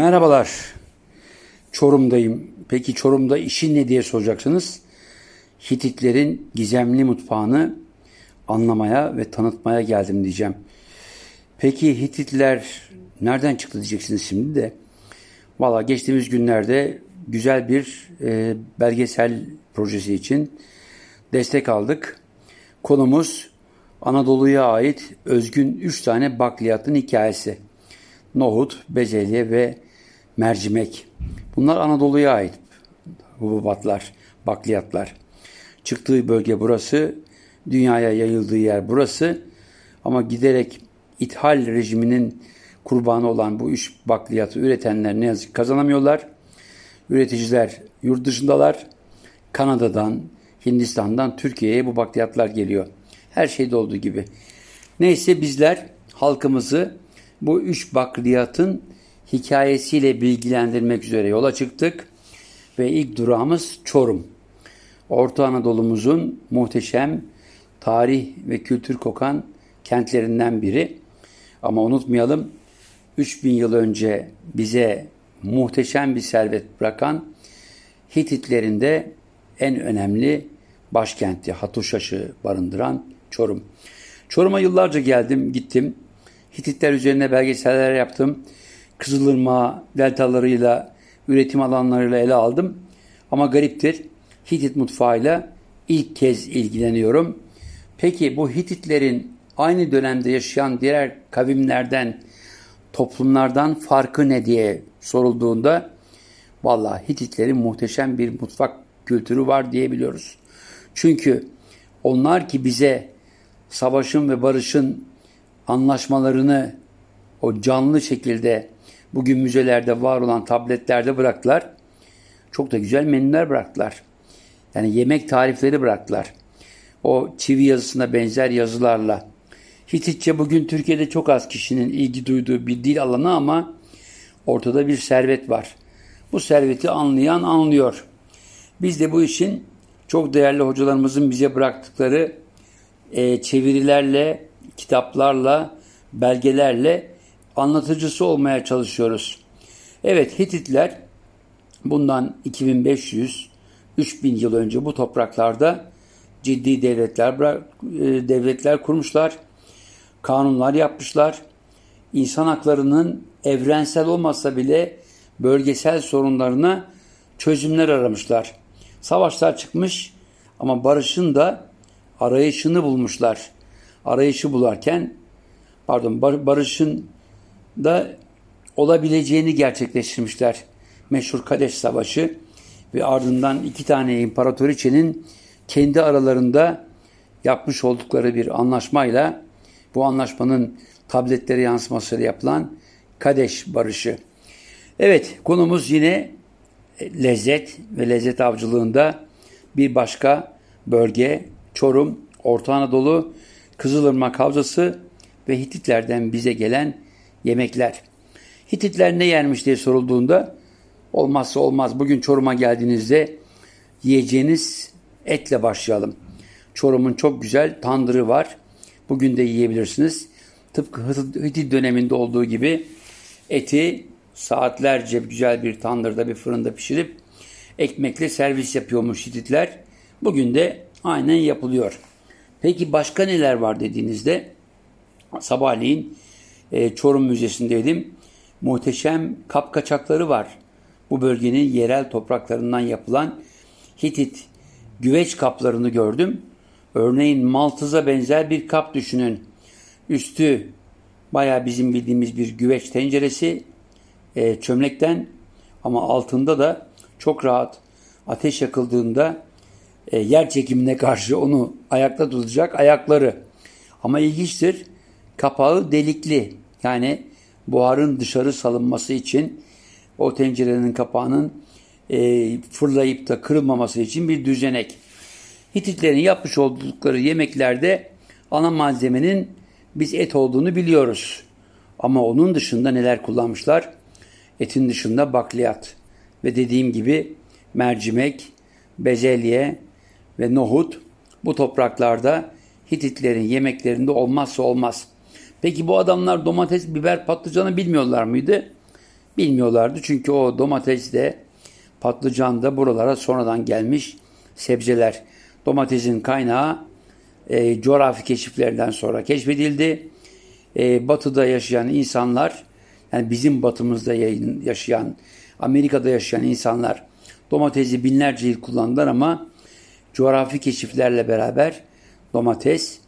Merhabalar. Çorum'dayım. Peki Çorum'da işin ne diye soracaksınız. Hititlerin gizemli mutfağını anlamaya ve tanıtmaya geldim diyeceğim. Peki Hititler nereden çıktı diyeceksiniz şimdi de. Valla geçtiğimiz günlerde güzel bir e, belgesel projesi için destek aldık. Konumuz Anadolu'ya ait özgün 3 tane bakliyatın hikayesi. Nohut, bezelye ve mercimek. Bunlar Anadolu'ya ait hububatlar, bakliyatlar. Çıktığı bölge burası, dünyaya yayıldığı yer burası. Ama giderek ithal rejiminin kurbanı olan bu üç bakliyatı üretenler ne yazık kazanamıyorlar. Üreticiler yurt dışındalar. Kanada'dan, Hindistan'dan Türkiye'ye bu bakliyatlar geliyor. Her şeyde olduğu gibi. Neyse bizler halkımızı bu üç bakliyatın hikayesiyle bilgilendirmek üzere yola çıktık ve ilk durağımız Çorum. Orta Anadolu'muzun muhteşem tarih ve kültür kokan kentlerinden biri. Ama unutmayalım 3000 yıl önce bize muhteşem bir servet bırakan Hititlerin de en önemli başkenti Hatuşaş'ı barındıran Çorum. Çorum'a yıllarca geldim, gittim. Hititler üzerine belgeseller yaptım. Kızılırmağı deltalarıyla, üretim alanlarıyla ele aldım. Ama gariptir, Hitit mutfağıyla ilk kez ilgileniyorum. Peki bu Hititlerin aynı dönemde yaşayan diğer kavimlerden, toplumlardan farkı ne diye sorulduğunda vallahi Hititlerin muhteşem bir mutfak kültürü var diyebiliyoruz. Çünkü onlar ki bize savaşın ve barışın anlaşmalarını o canlı şekilde bugün müzelerde var olan tabletlerde bıraktılar. Çok da güzel menüler bıraktılar. Yani yemek tarifleri bıraktılar. O çivi yazısına benzer yazılarla. Hititçe bugün Türkiye'de çok az kişinin ilgi duyduğu bir dil alanı ama ortada bir servet var. Bu serveti anlayan anlıyor. Biz de bu işin çok değerli hocalarımızın bize bıraktıkları e, çevirilerle, kitaplarla, belgelerle anlatıcısı olmaya çalışıyoruz. Evet Hititler bundan 2500 3000 yıl önce bu topraklarda ciddi devletler e, devletler kurmuşlar. Kanunlar yapmışlar. İnsan haklarının evrensel olmasa bile bölgesel sorunlarına çözümler aramışlar. Savaşlar çıkmış ama barışın da arayışını bulmuşlar. Arayışı bularken pardon barışın da olabileceğini gerçekleştirmişler. Meşhur Kadeş Savaşı ve ardından iki tane imparatoriçenin kendi aralarında yapmış oldukları bir anlaşmayla bu anlaşmanın tabletlere yansımasıyla yapılan Kadeş Barışı. Evet konumuz yine lezzet ve lezzet avcılığında bir başka bölge Çorum, Orta Anadolu, Kızılırmak Havzası ve Hititlerden bize gelen yemekler. Hititler ne yermiş diye sorulduğunda olmazsa olmaz bugün Çorum'a geldiğinizde yiyeceğiniz etle başlayalım. Çorum'un çok güzel tandırı var. Bugün de yiyebilirsiniz. Tıpkı Hitit döneminde olduğu gibi eti saatlerce güzel bir tandırda bir fırında pişirip ekmekle servis yapıyormuş Hititler. Bugün de aynen yapılıyor. Peki başka neler var dediğinizde sabahleyin e, Çorum Müzesi'ndeydim. Muhteşem kap kaçakları var. Bu bölgenin yerel topraklarından yapılan Hitit güveç kaplarını gördüm. Örneğin maltıza benzer bir kap düşünün. Üstü baya bizim bildiğimiz bir güveç tenceresi e, çömlekten ama altında da çok rahat ateş yakıldığında e, yer çekimine karşı onu ayakta tutacak ayakları. Ama ilginçtir kapağı delikli yani buharın dışarı salınması için o tencerenin kapağının e, fırlayıp da kırılmaması için bir düzenek. Hititlerin yapmış oldukları yemeklerde ana malzemenin biz et olduğunu biliyoruz. Ama onun dışında neler kullanmışlar? Etin dışında bakliyat ve dediğim gibi mercimek, bezelye ve nohut bu topraklarda Hititlerin yemeklerinde olmazsa olmaz. Peki bu adamlar domates, biber, patlıcanı bilmiyorlar mıydı? bilmiyorlardı. Çünkü o domates de patlıcan da buralara sonradan gelmiş sebzeler. Domatesin kaynağı e, coğrafi keşiflerden sonra keşfedildi. E, batıda yaşayan insanlar, yani bizim batımızda yaşayan, Amerika'da yaşayan insanlar domatesi binlerce yıl kullandılar ama coğrafi keşiflerle beraber domates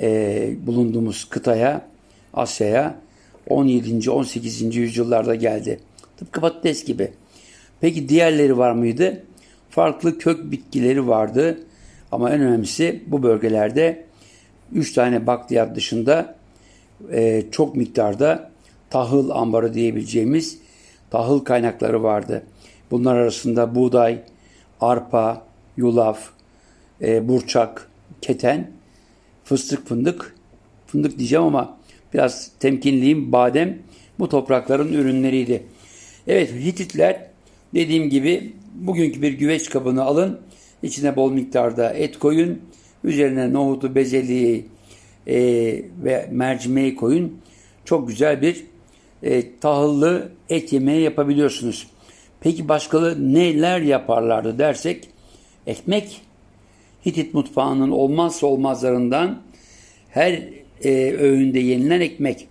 e, bulunduğumuz kıtaya, Asya'ya 17. 18. yüzyıllarda geldi. Tıpkı patates gibi. Peki diğerleri var mıydı? Farklı kök bitkileri vardı. Ama en önemlisi bu bölgelerde 3 tane bakliyat dışında e, çok miktarda tahıl ambarı diyebileceğimiz tahıl kaynakları vardı. Bunlar arasında buğday, arpa, yulaf, e, burçak, keten, fıstık, fındık, fındık diyeceğim ama biraz temkinliyim, badem bu toprakların ürünleriydi. Evet Hititler dediğim gibi bugünkü bir güveç kabını alın, içine bol miktarda et koyun, üzerine nohutu, bezeliği e, ve mercimeği koyun. Çok güzel bir e, tahıllı et yemeği yapabiliyorsunuz. Peki başkaları neler yaparlardı dersek ekmek Hitit mutfağının olmazsa olmazlarından her e, öğünde yenilen ekmek.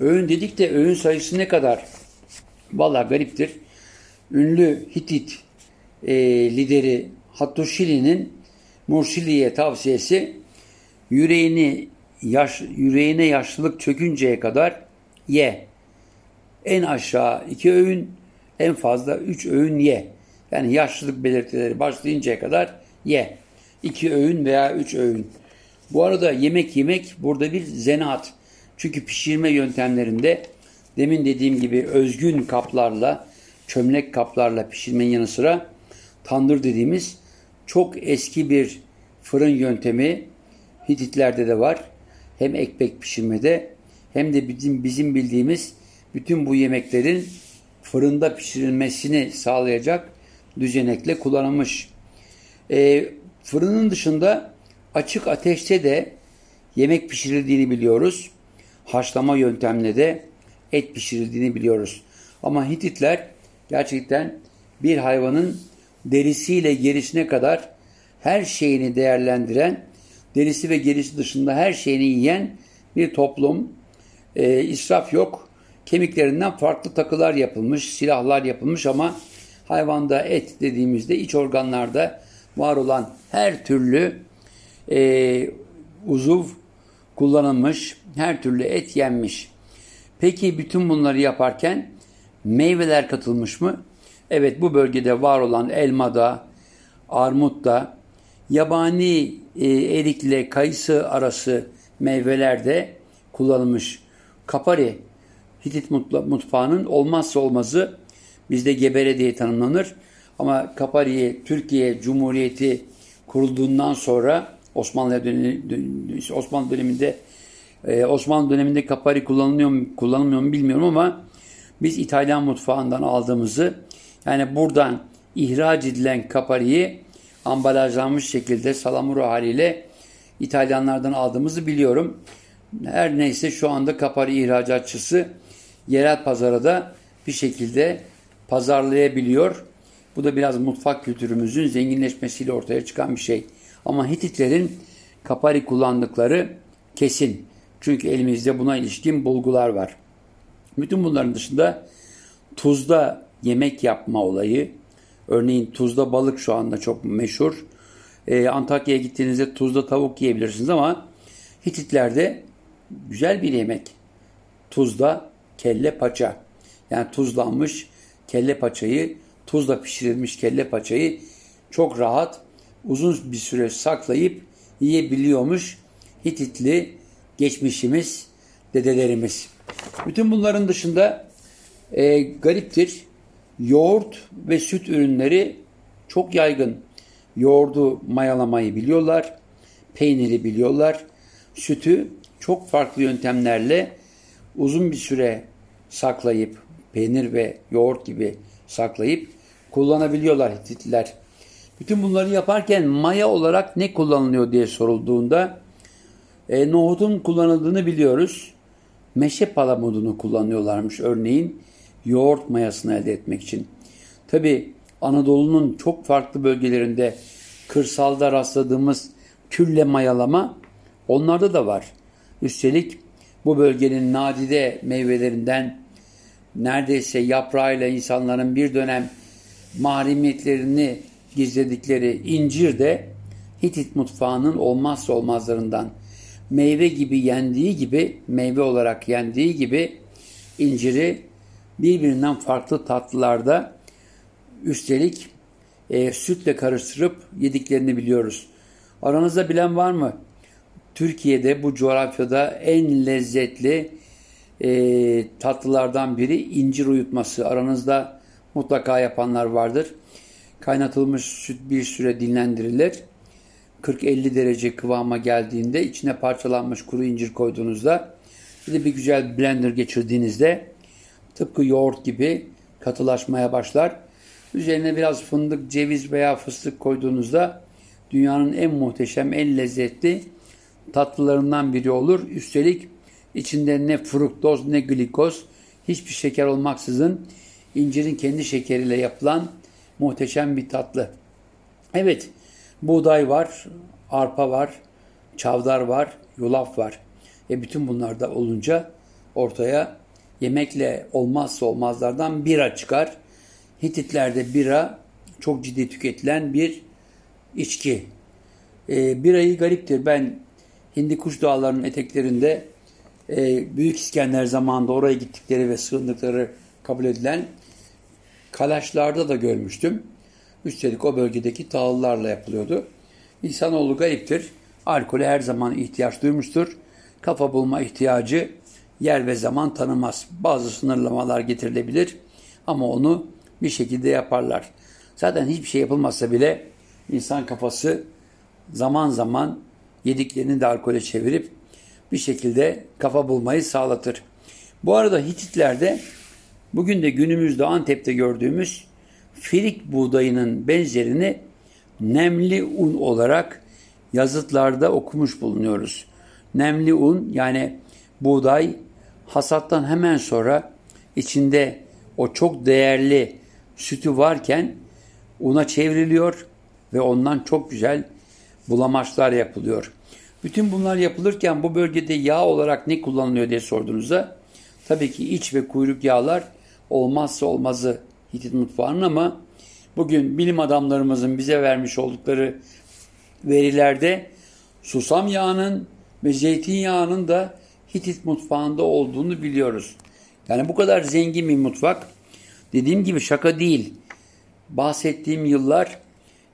Öğün dedik de öğün sayısı ne kadar? Valla gariptir. Ünlü Hitit e, lideri Hattusili'nin Mursili'ye tavsiyesi yüreğini yaş, yüreğine yaşlılık çökünceye kadar ye. En aşağı iki öğün, en fazla üç öğün ye. Yani yaşlılık belirtileri başlayıncaya kadar ye. İki öğün veya üç öğün. Bu arada yemek yemek burada bir zanaat. Çünkü pişirme yöntemlerinde demin dediğim gibi özgün kaplarla, çömlek kaplarla pişirmenin yanı sıra tandır dediğimiz çok eski bir fırın yöntemi Hititlerde de var. Hem ekmek pişirmede hem de bizim bizim bildiğimiz bütün bu yemeklerin fırında pişirilmesini sağlayacak düzenekle kullanılmış. E, fırının dışında açık ateşte de yemek pişirildiğini biliyoruz. Haşlama yöntemle de et pişirildiğini biliyoruz. Ama Hititler gerçekten bir hayvanın derisiyle gerisine kadar her şeyini değerlendiren, derisi ve gerisi dışında her şeyini yiyen bir toplum. E, israf yok. Kemiklerinden farklı takılar yapılmış, silahlar yapılmış ama hayvanda et dediğimizde iç organlarda var olan her türlü e, uzuv kullanılmış, her türlü et yenmiş. Peki bütün bunları yaparken meyveler katılmış mı? Evet bu bölgede var olan elmada, armutta, yabani e, erikle kayısı arası meyveler de kullanılmış. Kapari Hitit mutfağının olmazsa olmazı bizde gebere diye tanımlanır. Ama Kapari'ye Türkiye Cumhuriyeti kurulduğundan sonra Osmanlı dönemi, Osmanlı döneminde e, Osmanlı döneminde kapari kullanılıyor mu, kullanılmıyor mu bilmiyorum ama biz İtalyan mutfağından aldığımızı yani buradan ihraç edilen kapariyi ambalajlanmış şekilde salamuro haliyle İtalyanlardan aldığımızı biliyorum. Her neyse şu anda kapari ihracatçısı yerel pazara da bir şekilde pazarlayabiliyor. Bu da biraz mutfak kültürümüzün zenginleşmesiyle ortaya çıkan bir şey. Ama Hititlerin kapari kullandıkları kesin. Çünkü elimizde buna ilişkin bulgular var. Bütün bunların dışında tuzda yemek yapma olayı, örneğin tuzda balık şu anda çok meşhur. Ee, Antakya'ya gittiğinizde tuzda tavuk yiyebilirsiniz ama Hititlerde güzel bir yemek. Tuzda kelle paça. Yani tuzlanmış kelle paçayı, tuzla pişirilmiş kelle paçayı çok rahat uzun bir süre saklayıp yiyebiliyormuş Hititli geçmişimiz, dedelerimiz. Bütün bunların dışında e, gariptir. Yoğurt ve süt ürünleri çok yaygın. Yoğurdu mayalamayı biliyorlar, peyniri biliyorlar, sütü çok farklı yöntemlerle uzun bir süre saklayıp peynir ve yoğurt gibi saklayıp kullanabiliyorlar Hititliler. Bütün bunları yaparken maya olarak ne kullanılıyor diye sorulduğunda e, nohutun kullanıldığını biliyoruz. Meşe palamudunu kullanıyorlarmış örneğin. yoğurt mayasını elde etmek için. Tabi Anadolu'nun çok farklı bölgelerinde kırsalda rastladığımız külle mayalama onlarda da var. Üstelik bu bölgenin nadide meyvelerinden neredeyse yaprağıyla insanların bir dönem mahremiyetlerini gizledikleri incir de Hitit mutfağının olmazsa olmazlarından. Meyve gibi yendiği gibi, meyve olarak yendiği gibi inciri birbirinden farklı tatlılarda üstelik e, sütle karıştırıp yediklerini biliyoruz. Aranızda bilen var mı? Türkiye'de bu coğrafyada en lezzetli e, tatlılardan biri incir uyutması. Aranızda mutlaka yapanlar vardır. Kaynatılmış süt bir süre dinlendirilir. 40-50 derece kıvama geldiğinde içine parçalanmış kuru incir koyduğunuzda bir de bir güzel blender geçirdiğinizde tıpkı yoğurt gibi katılaşmaya başlar. Üzerine biraz fındık, ceviz veya fıstık koyduğunuzda dünyanın en muhteşem, en lezzetli tatlılarından biri olur. Üstelik içinde ne fruktoz ne glikoz hiçbir şeker olmaksızın incirin kendi şekeriyle yapılan muhteşem bir tatlı. Evet, buğday var, arpa var, çavdar var, yulaf var. E bütün bunlar da olunca ortaya yemekle olmazsa olmazlardan bira çıkar. Hititlerde bira çok ciddi tüketilen bir içki. E, birayı gariptir. Ben Hindikuş dağlarının eteklerinde e, Büyük İskender zamanında oraya gittikleri ve sığındıkları kabul edilen kalaşlarda da görmüştüm. Üstelik o bölgedeki tahıllarla yapılıyordu. İnsanoğlu gariptir. Alkole her zaman ihtiyaç duymuştur. Kafa bulma ihtiyacı yer ve zaman tanımaz. Bazı sınırlamalar getirilebilir ama onu bir şekilde yaparlar. Zaten hiçbir şey yapılmazsa bile insan kafası zaman zaman yediklerini de alkole çevirip bir şekilde kafa bulmayı sağlatır. Bu arada Hititlerde bugün de günümüzde Antep'te gördüğümüz firik buğdayının benzerini nemli un olarak yazıtlarda okumuş bulunuyoruz. Nemli un yani buğday hasattan hemen sonra içinde o çok değerli sütü varken una çevriliyor ve ondan çok güzel bulamaçlar yapılıyor. Bütün bunlar yapılırken bu bölgede yağ olarak ne kullanılıyor diye sorduğunuzda tabii ki iç ve kuyruk yağlar olmazsa olmazı Hitit mutfağının ama bugün bilim adamlarımızın bize vermiş oldukları verilerde susam yağının ve zeytinyağının da Hitit mutfağında olduğunu biliyoruz. Yani bu kadar zengin bir mutfak dediğim gibi şaka değil. Bahsettiğim yıllar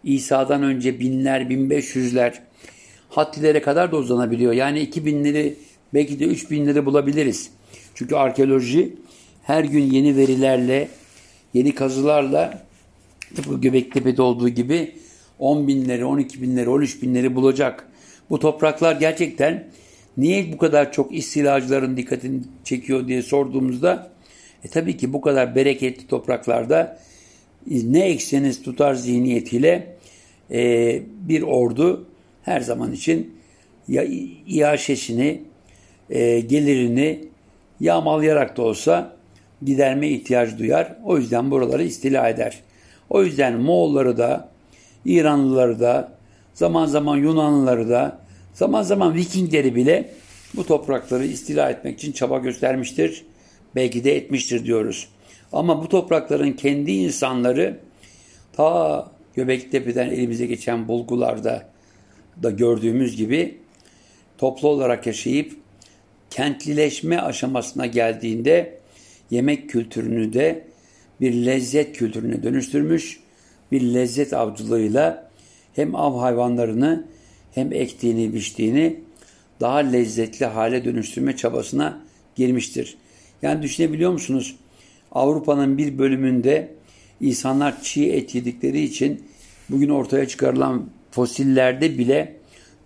İsa'dan önce binler, bin beş yüzler haddilere kadar da uzanabiliyor. Yani iki binleri belki de üç binleri bulabiliriz. Çünkü arkeoloji her gün yeni verilerle, yeni kazılarla tıpkı Göbektepe'de olduğu gibi 10 binleri, 12 binleri, 13 binleri bulacak. Bu topraklar gerçekten niye bu kadar çok istilacıların dikkatini çekiyor diye sorduğumuzda e tabii ki bu kadar bereketli topraklarda ne ekseniz tutar zihniyetiyle e, bir ordu her zaman için ya iaşesini, e, gelirini yağmalayarak da olsa giderme ihtiyaç duyar. O yüzden buraları istila eder. O yüzden Moğolları da, İranlıları da, zaman zaman Yunanlıları da, zaman zaman Vikingleri bile bu toprakları istila etmek için çaba göstermiştir. Belki de etmiştir diyoruz. Ama bu toprakların kendi insanları ta Göbektepe'den elimize geçen bulgularda da gördüğümüz gibi toplu olarak yaşayıp kentlileşme aşamasına geldiğinde yemek kültürünü de bir lezzet kültürüne dönüştürmüş, bir lezzet avcılığıyla hem av hayvanlarını hem ektiğini, biçtiğini daha lezzetli hale dönüştürme çabasına girmiştir. Yani düşünebiliyor musunuz? Avrupa'nın bir bölümünde insanlar çiğ et yedikleri için bugün ortaya çıkarılan fosillerde bile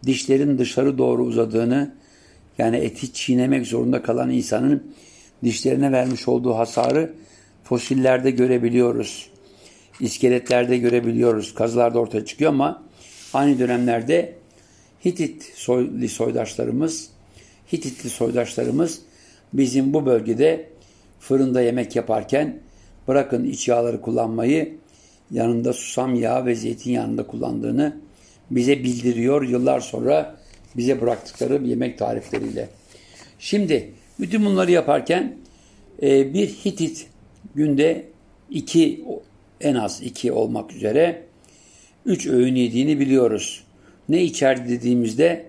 dişlerin dışarı doğru uzadığını yani eti çiğnemek zorunda kalan insanın dişlerine vermiş olduğu hasarı fosillerde görebiliyoruz. İskeletlerde görebiliyoruz. Kazılarda ortaya çıkıyor ama aynı dönemlerde Hitit soydaşlarımız, Hititli soydaşlarımız bizim bu bölgede fırında yemek yaparken bırakın iç yağları kullanmayı yanında susam yağı ve zeytinyağını da kullandığını bize bildiriyor yıllar sonra bize bıraktıkları yemek tarifleriyle. Şimdi bütün bunları yaparken e, bir Hitit günde iki en az iki olmak üzere üç öğün yediğini biliyoruz. Ne içerdi dediğimizde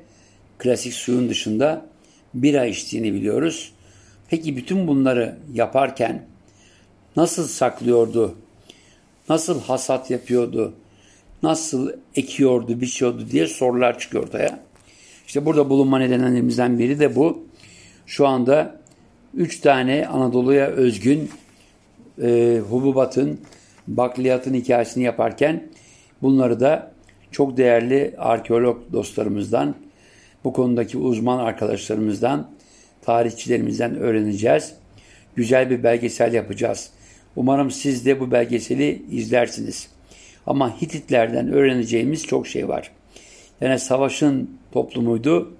klasik suyun dışında bira içtiğini biliyoruz. Peki bütün bunları yaparken nasıl saklıyordu? Nasıl hasat yapıyordu? Nasıl ekiyordu, biçiyordu diye sorular çıkıyor ortaya. İşte burada bulunma nedenlerimizden biri de bu. Şu anda üç tane Anadolu'ya özgün e, hububatın, bakliyatın hikayesini yaparken bunları da çok değerli arkeolog dostlarımızdan, bu konudaki uzman arkadaşlarımızdan, tarihçilerimizden öğreneceğiz. Güzel bir belgesel yapacağız. Umarım siz de bu belgeseli izlersiniz. Ama Hititlerden öğreneceğimiz çok şey var. Yani savaşın toplumuydu,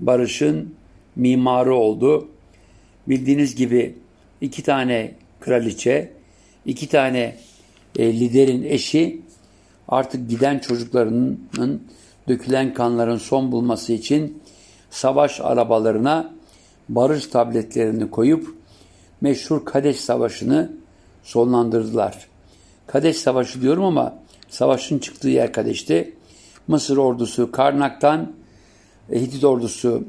barışın mimarı oldu. Bildiğiniz gibi iki tane kraliçe, iki tane e, liderin eşi artık giden çocuklarının dökülen kanların son bulması için savaş arabalarına barış tabletlerini koyup meşhur Kadeş Savaşı'nı sonlandırdılar. Kadeş Savaşı diyorum ama savaşın çıktığı yer Kadeş'ti. Mısır ordusu Karnak'tan, e, Hitit ordusu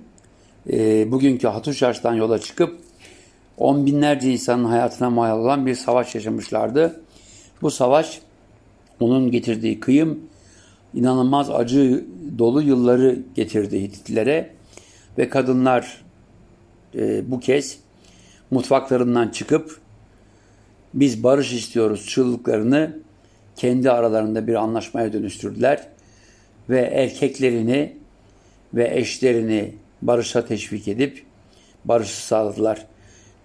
e, bugünkü Hatuşaş'tan yola çıkıp on binlerce insanın hayatına mal olan bir savaş yaşamışlardı. Bu savaş onun getirdiği kıyım inanılmaz acı dolu yılları getirdi Hititlere ve kadınlar e, bu kez mutfaklarından çıkıp biz barış istiyoruz çığlıklarını kendi aralarında bir anlaşmaya dönüştürdüler ve erkeklerini ve eşlerini barışa teşvik edip barışı sağladılar.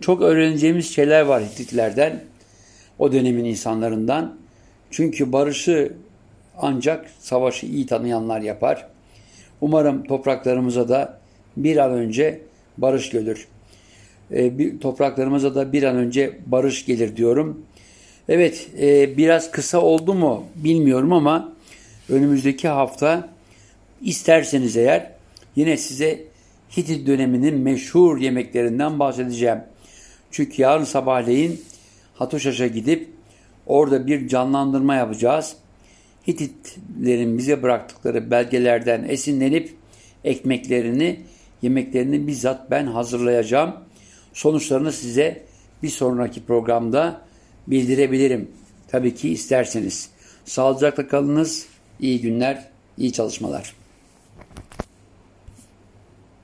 Çok öğreneceğimiz şeyler var Hititlerden, o dönemin insanlarından. Çünkü barışı ancak savaşı iyi tanıyanlar yapar. Umarım topraklarımıza da bir an önce barış gelir. E, bir, topraklarımıza da bir an önce barış gelir diyorum. Evet e, biraz kısa oldu mu bilmiyorum ama önümüzdeki hafta isterseniz eğer yine size Hitit döneminin meşhur yemeklerinden bahsedeceğim. Çünkü yarın sabahleyin Hatuşaş'a gidip orada bir canlandırma yapacağız. Hititlerin bize bıraktıkları belgelerden esinlenip ekmeklerini, yemeklerini bizzat ben hazırlayacağım. Sonuçlarını size bir sonraki programda bildirebilirim. Tabii ki isterseniz. Sağlıcakla kalınız. İyi günler, iyi çalışmalar.